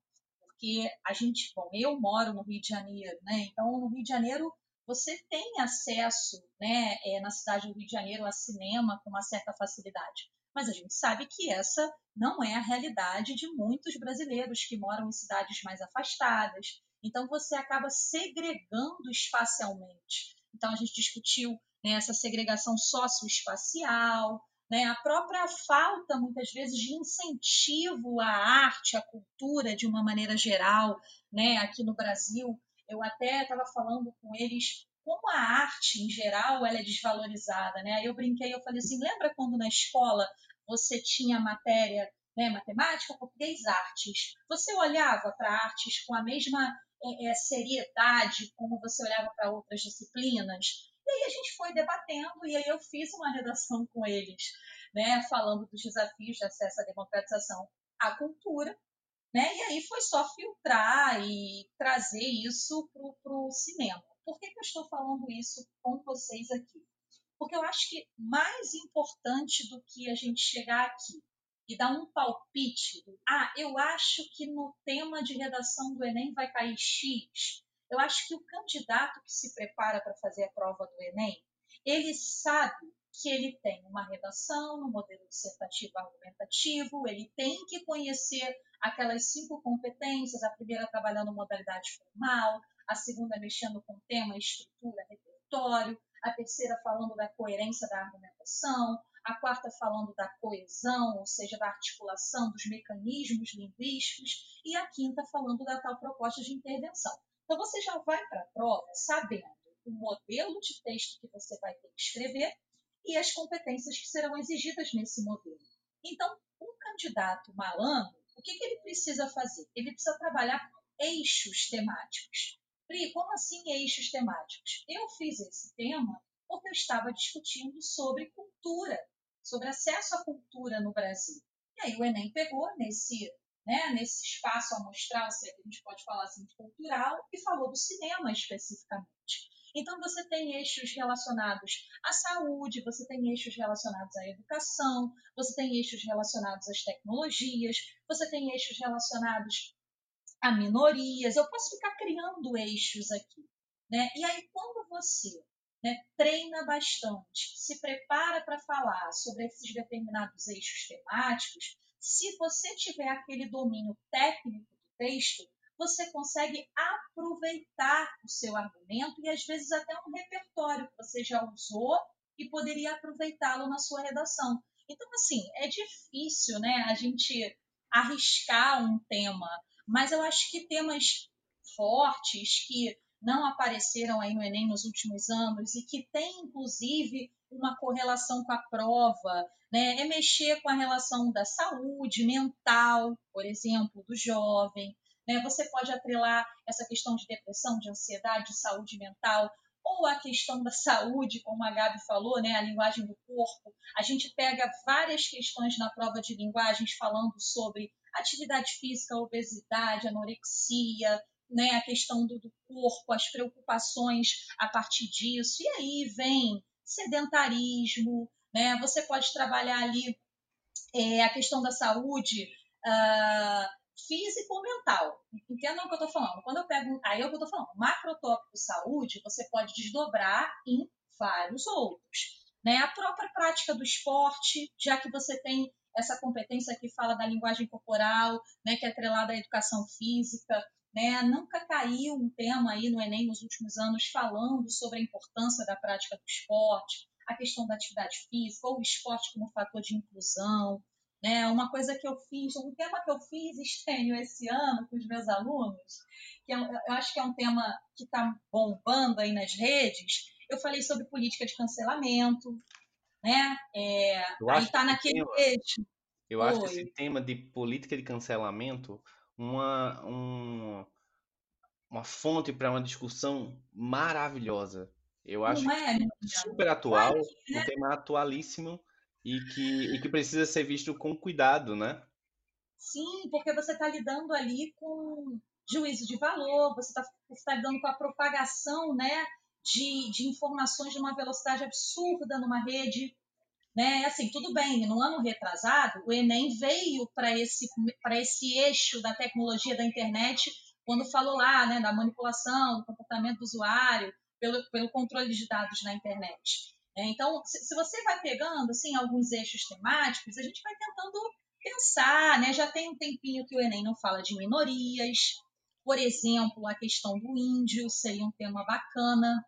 porque a gente, bom, eu moro no Rio de Janeiro, né? Então, no Rio de Janeiro, você tem acesso, né, é, na cidade do Rio de Janeiro, a cinema com uma certa facilidade. Mas a gente sabe que essa não é a realidade de muitos brasileiros que moram em cidades mais afastadas. Então, você acaba segregando espacialmente. Então, a gente discutiu né, essa segregação socioespacial, né, a própria falta, muitas vezes, de incentivo à arte, à cultura, de uma maneira geral, né, aqui no Brasil. Eu até estava falando com eles como a arte, em geral, ela é desvalorizada. Né? Aí eu brinquei, eu falei assim, lembra quando na escola você tinha matéria, né, matemática, português, artes? Você olhava para artes com a mesma é, seriedade como você olhava para outras disciplinas? E aí a gente foi debatendo e aí eu fiz uma redação com eles, né, falando dos desafios de acesso à democratização à cultura, né? E aí foi só filtrar e trazer isso para o cinema. Por que, que eu estou falando isso com vocês aqui? Porque eu acho que mais importante do que a gente chegar aqui e dar um palpite, ah, eu acho que no tema de redação do Enem vai cair X, eu acho que o candidato que se prepara para fazer a prova do Enem, ele sabe que ele tem uma redação no modelo dissertativo argumentativo, ele tem que conhecer aquelas cinco competências, a primeira trabalhando modalidade formal, a segunda mexendo com tema, estrutura, repertório, a terceira falando da coerência da argumentação, a quarta falando da coesão, ou seja, da articulação dos mecanismos linguísticos, e a quinta falando da tal proposta de intervenção. Então, você já vai para a prova sabendo o modelo de texto que você vai ter que escrever e as competências que serão exigidas nesse modelo. Então, um candidato malandro, o que, que ele precisa fazer? Ele precisa trabalhar com eixos temáticos. Pri, como assim eixos temáticos? Eu fiz esse tema porque eu estava discutindo sobre cultura, sobre acesso à cultura no Brasil. E aí o Enem pegou nesse né, nesse espaço amostral, se é que a gente pode falar assim, cultural, e falou do cinema especificamente. Então, você tem eixos relacionados à saúde, você tem eixos relacionados à educação, você tem eixos relacionados às tecnologias, você tem eixos relacionados a minorias. Eu posso ficar criando eixos aqui. Né? E aí, quando você né, treina bastante, se prepara para falar sobre esses determinados eixos temáticos, se você tiver aquele domínio técnico do texto, você consegue aproveitar o seu argumento e às vezes até um repertório que você já usou e poderia aproveitá-lo na sua redação. Então, assim, é difícil, né, a gente arriscar um tema, mas eu acho que temas fortes que não apareceram aí no Enem nos últimos anos e que tem, inclusive, uma correlação com a prova, né? É mexer com a relação da saúde mental, por exemplo, do jovem. Né? Você pode atrelar essa questão de depressão, de ansiedade, de saúde mental, ou a questão da saúde, como a Gabi falou, né? a linguagem do corpo. A gente pega várias questões na prova de linguagens falando sobre atividade física, obesidade, anorexia, né? a questão do, do corpo, as preocupações a partir disso. E aí vem sedentarismo, né? Você pode trabalhar ali é, a questão da saúde uh, física ou mental. Entendam o que eu estou falando? Quando eu pego. Aí é eu estou falando. Macrotópico saúde, você pode desdobrar em vários outros. Né? A própria prática do esporte, já que você tem essa competência que fala da linguagem corporal, né, que é atrelada à educação física, né? Nunca caiu um tema aí no Enem nos últimos anos falando sobre a importância da prática do esporte, a questão da atividade física, ou o esporte como fator de inclusão. Né? Uma coisa que eu fiz, um tema que eu fiz estranho esse ano com os meus alunos, que eu, eu acho que é um tema que está bombando aí nas redes, eu falei sobre política de cancelamento, né? É, aí está naquele eixo Eu acho esse tema de política de cancelamento uma, um, uma fonte para uma discussão maravilhosa. Eu acho é, super atual, né? um tema atualíssimo e que, e que precisa ser visto com cuidado, né? Sim, porque você está lidando ali com juízo de valor, você está tá lidando com a propagação né, de, de informações de uma velocidade absurda numa rede. Né? Assim, tudo bem, no ano retrasado, o Enem veio para esse, esse eixo da tecnologia da internet quando falou lá né, da manipulação, do comportamento do usuário, pelo, pelo controle de dados na internet. É, então, se, você vai pegando assim, alguns eixos temáticos, a gente vai tentando pensar, né? Já tem um tempinho que o Enem não fala de minorias, por exemplo, a questão do índio seria um tema bacana.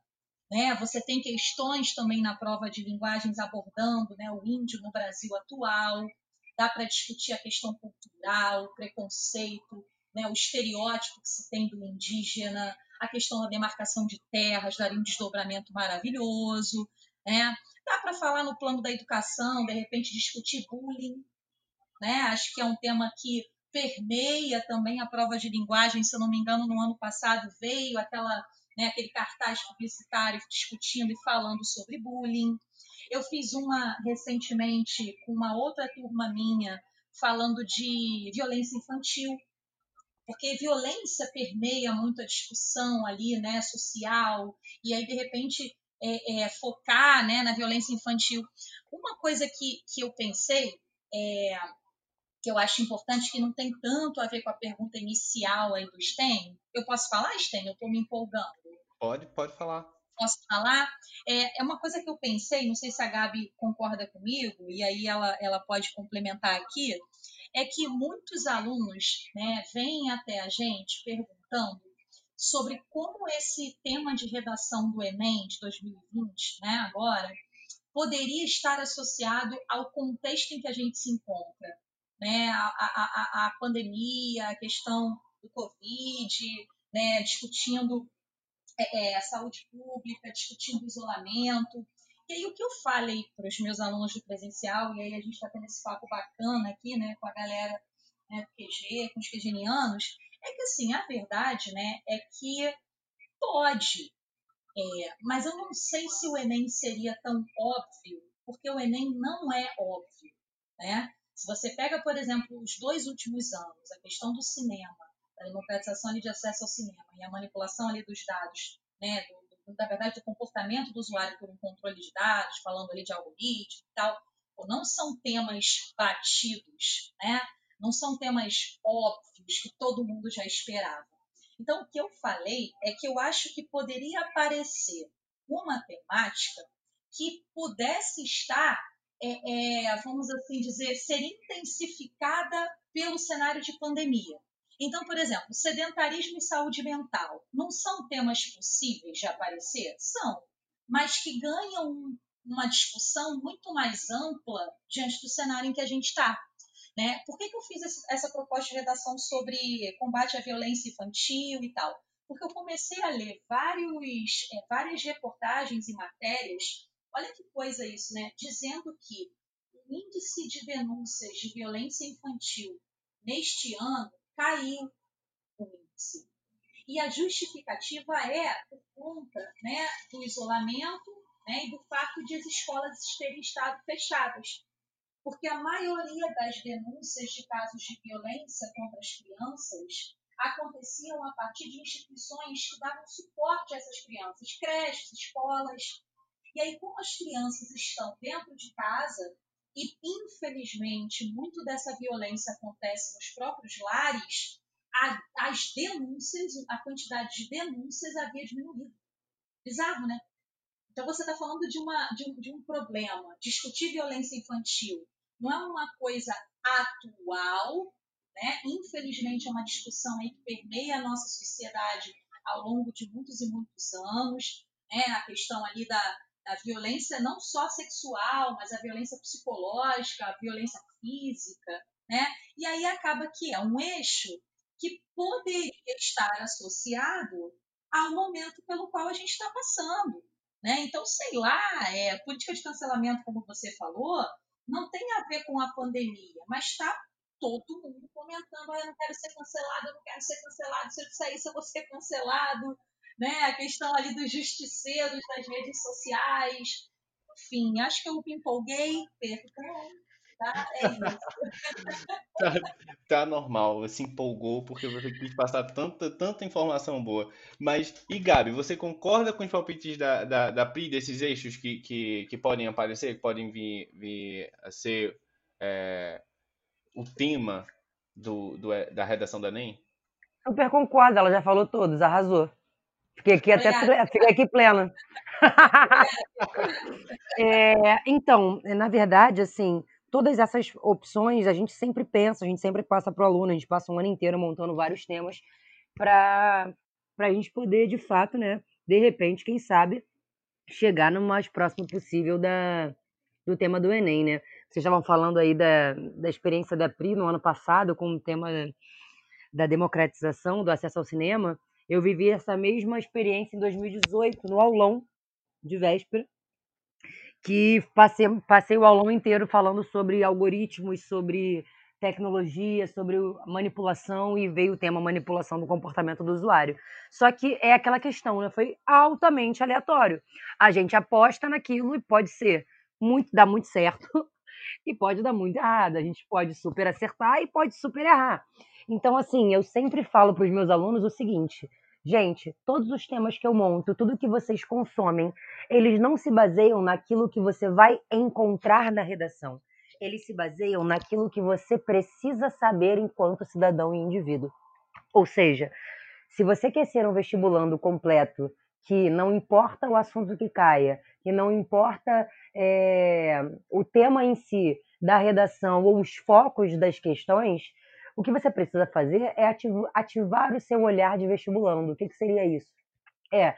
Né? Você tem questões também na prova de linguagens abordando né, o índio no Brasil atual. Dá para discutir a questão cultural, o preconceito, né, o estereótipo que se tem do indígena, a questão da demarcação de terras, daria um desdobramento maravilhoso. Né? Dá para falar no plano da educação, de repente discutir bullying. Né? Acho que é um tema que permeia também a prova de linguagem, se eu não me engano, no ano passado veio aquela, né, aquele cartaz publicitário discutindo e falando sobre bullying. Eu fiz uma recentemente com uma outra turma minha falando de violência infantil, porque violência permeia muito a discussão ali, né, social, e aí de repente é, é, focar, né, na violência infantil. Uma coisa que, que eu pensei é, que eu acho importante, que não tem tanto a ver com a pergunta inicial aí do Sten. Eu posso falar, Sten? Eu estou me empolgando. Pode, pode falar. Posso falar? É, é uma coisa que eu pensei, não sei se a Gabi concorda comigo, e aí ela, ela pode complementar aqui, é que muitos alunos né, vêm até a gente perguntando sobre como esse tema de redação do Enem de 2020, né, agora, poderia estar associado ao contexto em que a gente se encontra né, a, a, a pandemia, a questão do Covid, né, discutindo é, é, a saúde pública, discutindo isolamento. E aí o que eu falei para os meus alunos do presencial, e aí a gente está tendo esse papo bacana aqui, né, com a galera né, do QG, com os quegenianos, é que assim, a verdade, né, é que pode, é, mas eu não sei se o Enem seria tão óbvio, porque o Enem não é óbvio, né? Se você pega, por exemplo, os dois últimos anos, a questão do cinema, da democratização ali de acesso ao cinema e a manipulação ali dos dados, né, do, do, na verdade, do comportamento do usuário por um controle de dados, falando ali de algoritmo e tal, não são temas batidos, né? não são temas óbvios que todo mundo já esperava. Então, o que eu falei é que eu acho que poderia aparecer uma temática que pudesse estar é, é, vamos assim dizer, ser intensificada pelo cenário de pandemia. Então, por exemplo, sedentarismo e saúde mental não são temas possíveis de aparecer? São, mas que ganham uma discussão muito mais ampla diante do cenário em que a gente está. Né? Por que, que eu fiz essa proposta de redação sobre combate à violência infantil e tal? Porque eu comecei a ler vários, é, várias reportagens e matérias Olha que coisa isso, né? Dizendo que o índice de denúncias de violência infantil neste ano caiu o índice. E a justificativa é por conta né, do isolamento né, e do fato de as escolas terem estado fechadas. Porque a maioria das denúncias de casos de violência contra as crianças aconteciam a partir de instituições que davam suporte a essas crianças, creches, escolas, e aí, como as crianças estão dentro de casa, e infelizmente muito dessa violência acontece nos próprios lares, a, as denúncias, a quantidade de denúncias havia diminuído. Bizarro, né? Então você está falando de, uma, de, um, de um problema. Discutir violência infantil não é uma coisa atual, né? Infelizmente é uma discussão aí que permeia a nossa sociedade ao longo de muitos e muitos anos, né? A questão ali da, a violência não só sexual, mas a violência psicológica, a violência física, né? E aí acaba que é um eixo que poderia estar associado ao momento pelo qual a gente está passando, né? Então, sei lá, é, política de cancelamento, como você falou, não tem a ver com a pandemia, mas está todo mundo comentando, ah, eu não quero ser cancelado, eu não quero ser cancelado, se eu isso eu vou ser cancelado, né? A questão ali dos justiceiros das redes sociais, enfim, acho que eu me empolguei, perdão, tá? É isso. (laughs) tá, tá, normal, se empolgou porque você quis passar tanta, tanta informação boa. Mas, e Gabi, você concorda com os palpites da, da, da PRI, desses eixos que, que, que podem aparecer, que podem vir, vir a ser é, o tema do, do, da redação da Enem? Super concordo, ela já falou todos, arrasou. Fiquei aqui até fiquei aqui plena. (laughs) é, então, na verdade, assim, todas essas opções a gente sempre pensa, a gente sempre passa para o aluno, a gente passa um ano inteiro montando vários temas para a gente poder, de fato, né, de repente, quem sabe, chegar no mais próximo possível da, do tema do Enem, né? Vocês estavam falando aí da, da experiência da PRI no ano passado com o tema da democratização do acesso ao cinema. Eu vivi essa mesma experiência em 2018, no aulão de véspera, que passei, passei o aulão inteiro falando sobre algoritmos, sobre tecnologia, sobre manipulação e veio o tema manipulação do comportamento do usuário. Só que é aquela questão, né? Foi altamente aleatório. A gente aposta naquilo e pode ser muito, dar muito certo (laughs) e pode dar muito errado. A gente pode super acertar e pode super errar. Então, assim, eu sempre falo para os meus alunos o seguinte: gente, todos os temas que eu monto, tudo que vocês consomem, eles não se baseiam naquilo que você vai encontrar na redação. Eles se baseiam naquilo que você precisa saber enquanto cidadão e indivíduo. Ou seja, se você quer ser um vestibulando completo, que não importa o assunto que caia, que não importa é, o tema em si da redação ou os focos das questões, o que você precisa fazer é ativar o seu olhar de vestibulando. O que, que seria isso? É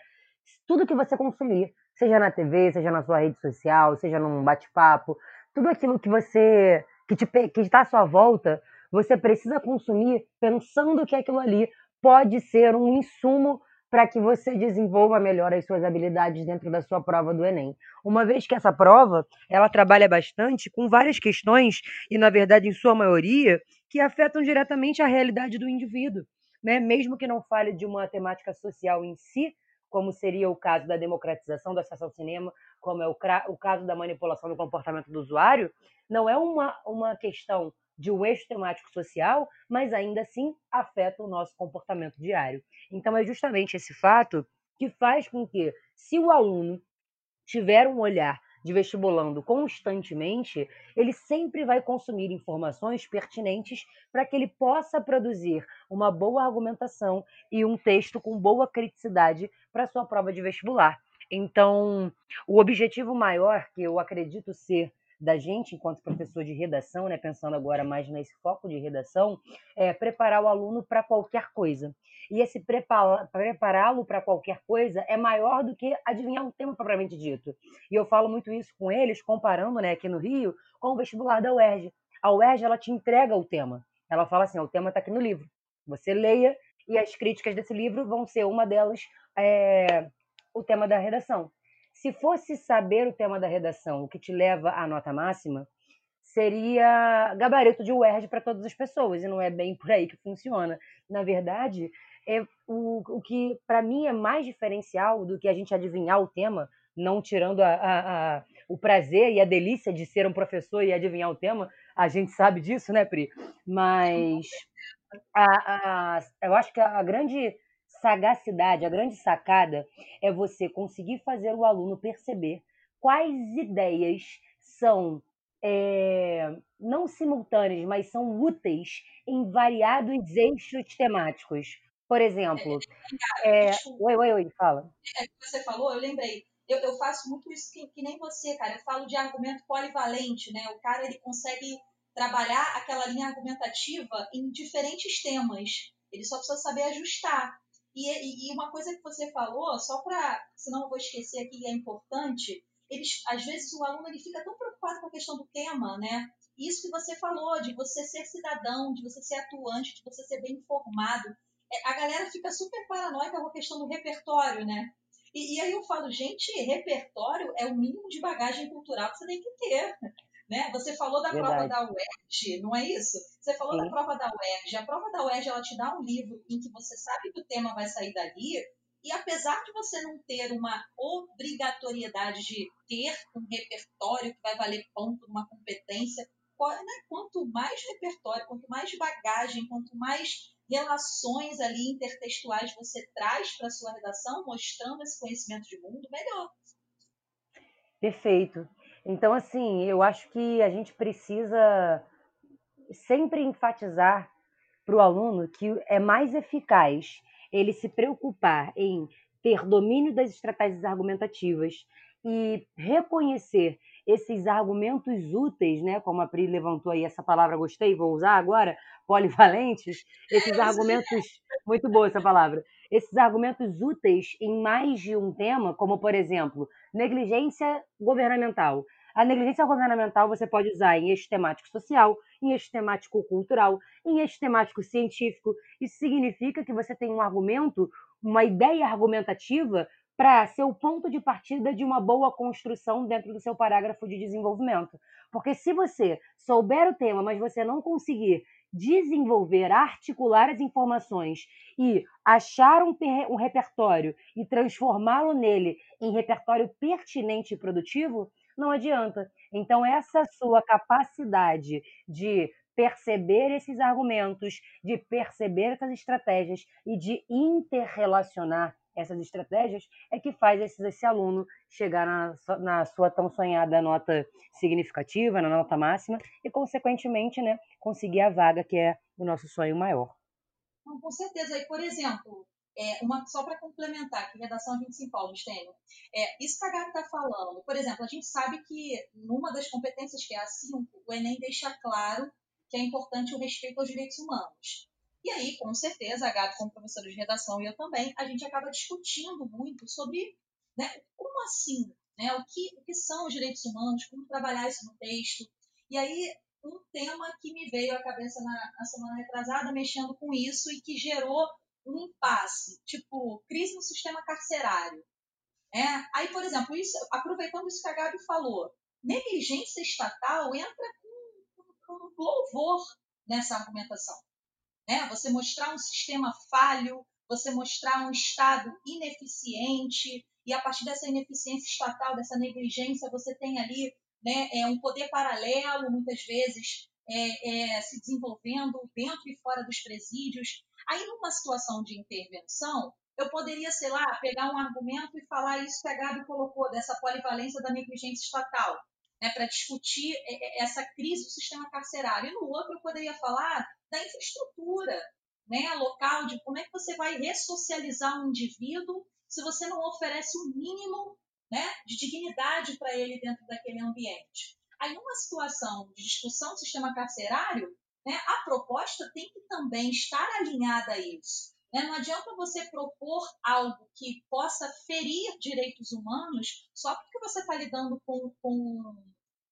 tudo que você consumir, seja na TV, seja na sua rede social, seja num bate-papo, tudo aquilo que você que que está à sua volta, você precisa consumir pensando que aquilo ali pode ser um insumo para que você desenvolva melhor as suas habilidades dentro da sua prova do Enem. Uma vez que essa prova, ela trabalha bastante com várias questões e na verdade em sua maioria que afetam diretamente a realidade do indivíduo, né? Mesmo que não fale de uma temática social em si, como seria o caso da democratização do acesso ao cinema, como é o, o caso da manipulação do comportamento do usuário, não é uma, uma questão de um eixo temático social, mas ainda assim afeta o nosso comportamento diário. Então é justamente esse fato que faz com que, se o aluno tiver um olhar de vestibulando constantemente, ele sempre vai consumir informações pertinentes para que ele possa produzir uma boa argumentação e um texto com boa criticidade para sua prova de vestibular. Então, o objetivo maior que eu acredito ser da gente, enquanto professor de redação, né, pensando agora mais nesse foco de redação, é preparar o aluno para qualquer coisa. E esse prepará-lo para qualquer coisa é maior do que adivinhar um tema propriamente dito. E eu falo muito isso com eles, comparando né, aqui no Rio com o vestibular da UERJ. A UERJ ela te entrega o tema. Ela fala assim: o tema está aqui no livro. Você leia e as críticas desse livro vão ser uma delas é, o tema da redação. Se fosse saber o tema da redação, o que te leva à nota máxima, seria gabarito de UERJ para todas as pessoas, e não é bem por aí que funciona. Na verdade, é o, o que para mim é mais diferencial do que a gente adivinhar o tema, não tirando a, a, a, o prazer e a delícia de ser um professor e adivinhar o tema, a gente sabe disso, né, Pri? Mas eu acho que a grande sagacidade, a grande sacada é você conseguir fazer o aluno perceber quais ideias são é, não simultâneas, mas são úteis em variados eixos temáticos. Por exemplo, é, é, oi, oi, oi, fala. É, você falou, eu lembrei. Eu, eu faço muito isso que, que, nem você, cara. Eu falo de argumento polivalente, né? O cara ele consegue trabalhar aquela linha argumentativa em diferentes temas. Ele só precisa saber ajustar. E, e uma coisa que você falou, só para, senão eu vou esquecer aqui, é importante, eles, às vezes o aluno ele fica tão preocupado com a questão do tema, né? Isso que você falou, de você ser cidadão, de você ser atuante, de você ser bem informado. É, a galera fica super paranoica com a questão do repertório, né? E, e, aí eu falo, gente, repertório é o mínimo de bagagem cultural que você tem que ter. Né? Você falou da Verdade. prova da UERJ, não é isso? Você falou Sim. da prova da UERJ. A prova da UERJ ela te dá um livro em que você sabe que o tema vai sair dali, e apesar de você não ter uma obrigatoriedade de ter um repertório que vai valer ponto numa competência, né? quanto mais repertório, quanto mais bagagem, quanto mais relações ali intertextuais você traz para a sua redação, mostrando esse conhecimento de mundo, melhor. Perfeito. Então, assim, eu acho que a gente precisa sempre enfatizar para o aluno que é mais eficaz ele se preocupar em ter domínio das estratégias argumentativas e reconhecer esses argumentos úteis, né, como a Pri levantou aí essa palavra, gostei, vou usar agora, (laughs) polivalentes, esses argumentos, muito boa essa palavra, esses argumentos úteis em mais de um tema, como por exemplo, negligência governamental. A negligência governamental você pode usar em eixo temático social, em eixo temático cultural, em eixo temático científico. Isso significa que você tem um argumento, uma ideia argumentativa para ser o ponto de partida de uma boa construção dentro do seu parágrafo de desenvolvimento. Porque se você souber o tema, mas você não conseguir desenvolver, articular as informações e achar um, um repertório e transformá-lo nele em repertório pertinente e produtivo, não adianta. Então, essa sua capacidade de perceber esses argumentos, de perceber essas estratégias e de interrelacionar essas estratégias é que faz esse, esse aluno chegar na, na, sua tão sonhada nota significativa, na nota máxima, e, consequentemente, né, conseguir a vaga que é o nosso sonho maior. Com certeza. E, por exemplo, é, uma, só para complementar, que redação a gente se Stênio. É, isso que a Gabi está falando, por exemplo, a gente sabe que numa das competências que é a 5, o Enem deixa claro que é importante o respeito aos direitos humanos. E aí, com certeza, a Gabi, como professora de redação, e eu também, a gente acaba discutindo muito sobre né, como assim, né, o, que, o que são os direitos humanos, como trabalhar isso no texto. E aí, um tema que me veio à cabeça na, na semana retrasada, mexendo com isso, e que gerou um impasse, tipo, crise no sistema carcerário. É, aí, por exemplo, isso, aproveitando isso que a Gabi falou, negligência estatal entra com, com, com louvor nessa argumentação. Né? Você mostrar um sistema falho, você mostrar um Estado ineficiente, e a partir dessa ineficiência estatal, dessa negligência, você tem ali né, é, um poder paralelo, muitas vezes, é, é, se desenvolvendo dentro e fora dos presídios. Aí, numa situação de intervenção, eu poderia, sei lá, pegar um argumento e falar isso que a Gabi colocou, dessa polivalência da negligência estatal, né, para discutir é, é, essa crise do sistema carcerário. E no outro, eu poderia falar da infraestrutura né, local, de como é que você vai ressocializar um indivíduo se você não oferece o um mínimo né, de dignidade para ele dentro daquele ambiente. Aí, numa situação de discussão do sistema carcerário, né, a proposta tem que também estar alinhada a isso. Né? Não adianta você propor algo que possa ferir direitos humanos só porque você está lidando com, com,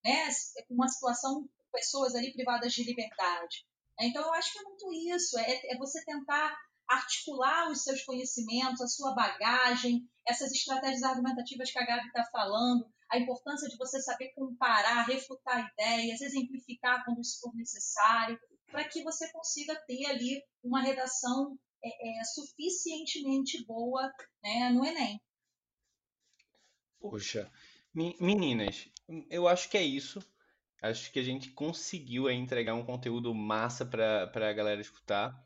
né, uma situação com pessoas ali privadas de liberdade. Então, eu acho que é muito isso, é, é você tentar articular os seus conhecimentos, a sua bagagem, essas estratégias argumentativas que a Gabi está falando, a importância de você saber comparar, refutar ideias, exemplificar quando isso for necessário, para que você consiga ter ali uma redação é, é, suficientemente boa né, no Enem. Poxa, meninas, eu acho que é isso. Acho que a gente conseguiu entregar um conteúdo massa para a galera escutar.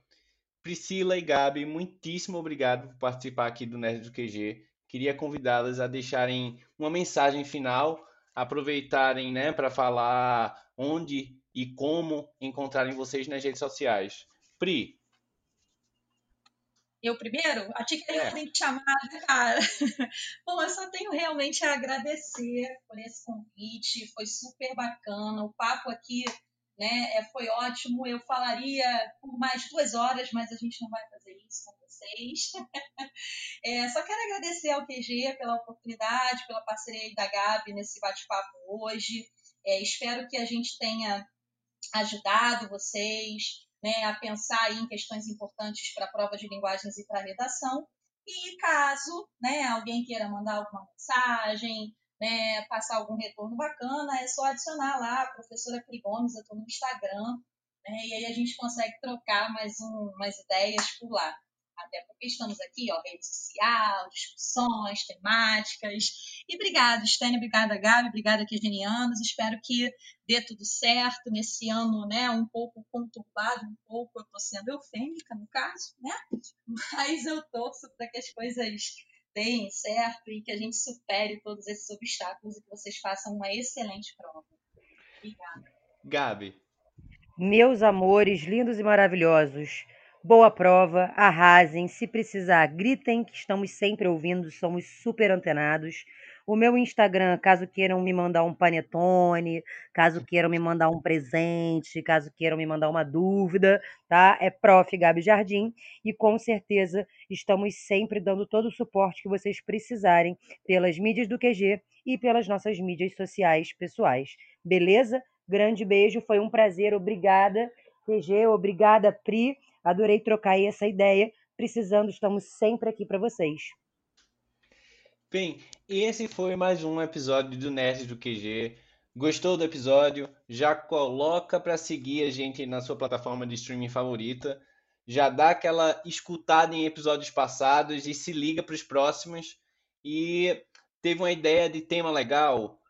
Priscila e Gabi, muitíssimo obrigado por participar aqui do Nerd do QG. Queria convidá-las a deixarem uma mensagem final, aproveitarem né, para falar onde e como encontrarem vocês nas redes sociais. Pri, eu primeiro? A ti que é. tem que chamar, né, cara. (laughs) Bom, eu só tenho realmente a agradecer por esse convite, foi super bacana. O papo aqui né, é, foi ótimo. Eu falaria por mais duas horas, mas a gente não vai fazer isso com vocês. (laughs) É, só quero agradecer ao QG pela oportunidade, pela parceria da Gabi nesse bate-papo hoje. É, espero que a gente tenha ajudado vocês, né, a pensar em questões importantes para a prova de linguagens e para a redação. E caso né, alguém queira mandar alguma mensagem, né, passar algum retorno bacana, é só adicionar lá a professora Pri Gomes, eu estou no Instagram, né, e aí a gente consegue trocar mais um, umas ideias por lá. Até porque estamos aqui, ó, rede social, discussões, temáticas. E obrigada, Stênia, obrigada, Gabi, obrigada, Quegenianos. Espero que dê tudo certo nesse ano, né, um pouco conturbado, um pouco, eu estou sendo eufêmica no caso, né, mas eu torço para que as coisas deem certo e que a gente supere todos esses obstáculos e que vocês façam uma excelente prova. Obrigada. Gabi. Meus amores lindos e maravilhosos, boa prova, arrasem, se precisar, gritem que estamos sempre ouvindo, somos super antenados. O meu Instagram, caso queiram me mandar um panetone, caso queiram me mandar um presente, caso queiram me mandar uma dúvida, tá? É Prof. Gabi Jardim e com certeza estamos sempre dando todo o suporte que vocês precisarem pelas mídias do QG e pelas nossas mídias sociais pessoais. Beleza? Grande beijo, foi um prazer, obrigada. QG, obrigada, Pri. Adorei trocar aí essa ideia. Precisando, estamos sempre aqui para vocês. Bem, esse foi mais um episódio do Nerd do QG. Gostou do episódio? Já coloca para seguir a gente na sua plataforma de streaming favorita. Já dá aquela escutada em episódios passados e se liga para os próximos. E teve uma ideia de tema legal?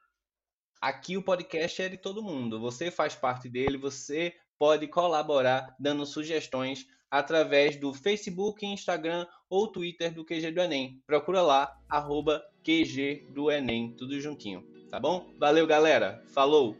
Aqui o podcast é de todo mundo. Você faz parte dele, você pode colaborar dando sugestões através do Facebook, Instagram ou Twitter do QG do Enem. Procura lá, arroba QG do Enem, tudo juntinho, tá bom? Valeu, galera. Falou!